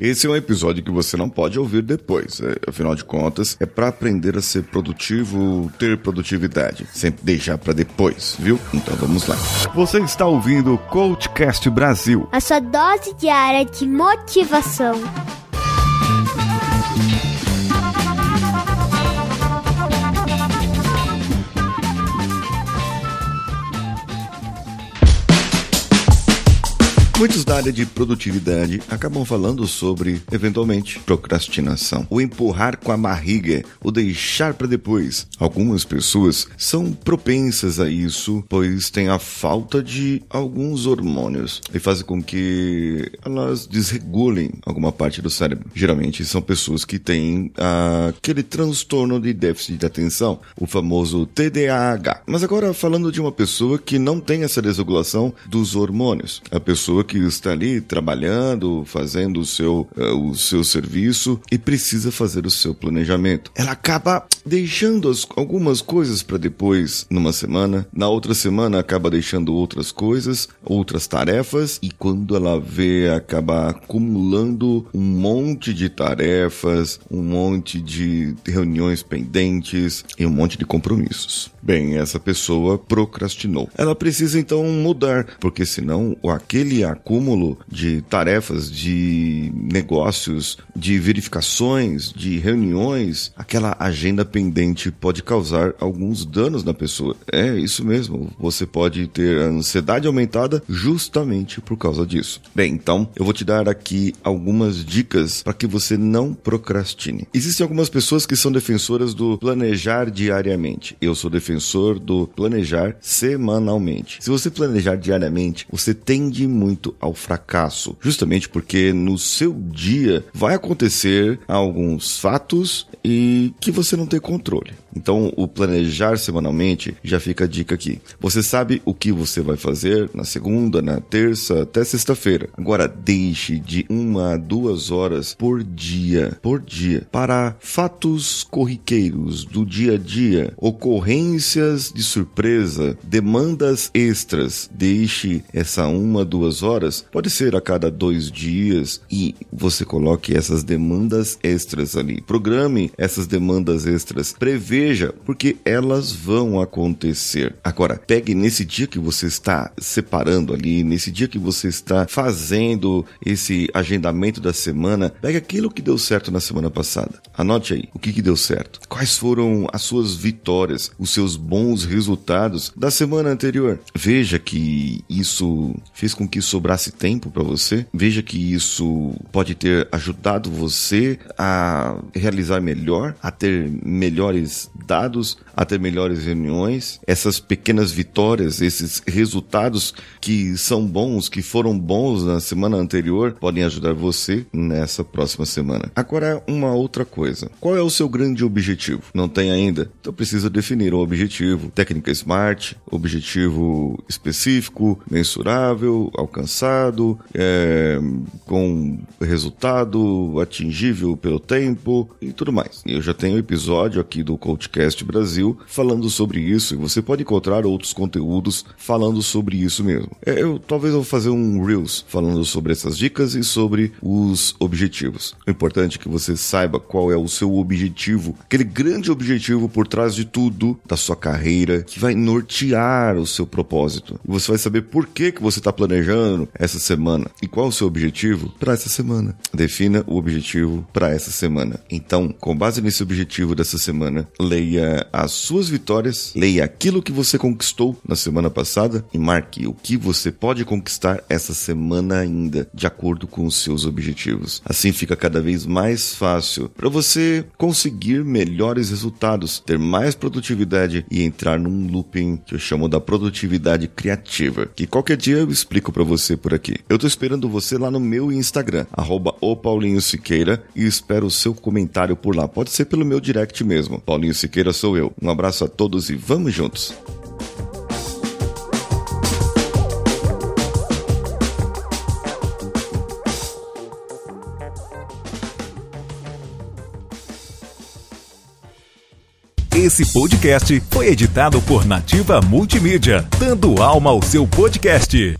Esse é um episódio que você não pode ouvir depois. É, afinal de contas, é para aprender a ser produtivo, ter produtividade. Sempre deixar para depois, viu? Então vamos lá. Você está ouvindo o Coachcast Brasil. A sua dose diária de motivação. Muitos da área de produtividade acabam falando sobre, eventualmente, procrastinação. O empurrar com a barriga, o deixar para depois. Algumas pessoas são propensas a isso, pois têm a falta de alguns hormônios e fazem com que elas desregulem alguma parte do cérebro. Geralmente são pessoas que têm ah, aquele transtorno de déficit de atenção, o famoso TDAH. Mas agora falando de uma pessoa que não tem essa desregulação dos hormônios, a pessoa que está ali trabalhando, fazendo o seu, uh, o seu serviço e precisa fazer o seu planejamento. Ela acaba deixando as, algumas coisas para depois numa semana, na outra semana acaba deixando outras coisas, outras tarefas e quando ela vê acaba acumulando um monte de tarefas, um monte de reuniões pendentes e um monte de compromissos. Bem, essa pessoa procrastinou. Ela precisa então mudar, porque senão aquele acúmulo de tarefas, de negócios, de verificações, de reuniões, aquela agenda pendente pode causar alguns danos na pessoa. É isso mesmo, você pode ter ansiedade aumentada justamente por causa disso. Bem, então eu vou te dar aqui algumas dicas para que você não procrastine. Existem algumas pessoas que são defensoras do planejar diariamente. Eu sou defensor do planejar semanalmente. Se você planejar diariamente, você tende muito ao fracasso, justamente porque no seu dia vai acontecer alguns fatos e que você não tem controle. Então, o planejar semanalmente já fica a dica aqui. Você sabe o que você vai fazer na segunda, na terça, até sexta-feira. Agora, deixe de uma a duas horas por dia, por dia, para fatos corriqueiros do dia a dia, ocorrências de surpresa, demandas extras. Deixe essa uma, duas horas, pode ser a cada dois dias, e você coloque essas demandas extras ali. Programe essas demandas extras. Preveja, porque elas vão acontecer. Agora, pegue nesse dia que você está separando ali, nesse dia que você está fazendo esse agendamento da semana, pegue aquilo que deu certo na semana passada. Anote aí o que, que deu certo. Quais foram as suas vitórias, os seus bons resultados da semana anterior. Veja que isso fez com que sobrasse tempo para você. Veja que isso pode ter ajudado você a realizar melhor, a ter melhores dados, a ter melhores reuniões. Essas pequenas vitórias, esses resultados que são bons, que foram bons na semana anterior, podem ajudar você nessa próxima semana. Agora, uma outra coisa. Qual é o seu grande objetivo? Não tem ainda? Então precisa definir um objetivo. Técnica SMART, objetivo específico, mensurável, alcançado, é, com resultado atingível pelo tempo e tudo mais. Eu já tenho episódio aqui do Coachcast Brasil falando sobre isso e você pode encontrar outros conteúdos falando sobre isso mesmo. É, eu talvez eu vou fazer um Reels falando sobre essas dicas e sobre os objetivos. O importante é que você saiba qual é o seu objetivo, aquele grande objetivo por trás de tudo da sua carreira que vai nortear o seu propósito. E você vai saber por que, que você está planejando essa semana e qual o seu objetivo para essa semana. Defina o objetivo para essa semana. Então, com base nesse objetivo dessa semana, leia as suas vitórias, leia aquilo que você conquistou na semana passada e marque o que você pode conquistar essa semana ainda, de acordo com os seus objetivos. Assim fica cada vez mais fácil para você conseguir melhores resultados, ter mais produtividade e entrar num looping que eu chamo da produtividade criativa, que qualquer dia eu explico para você por aqui. Eu tô esperando você lá no meu Instagram, arroba e espero o seu comentário por lá. Pode ser pelo meu direct mesmo. Paulinho Siqueira sou eu. Um abraço a todos e vamos juntos! Esse podcast foi editado por Nativa Multimídia, dando alma ao seu podcast.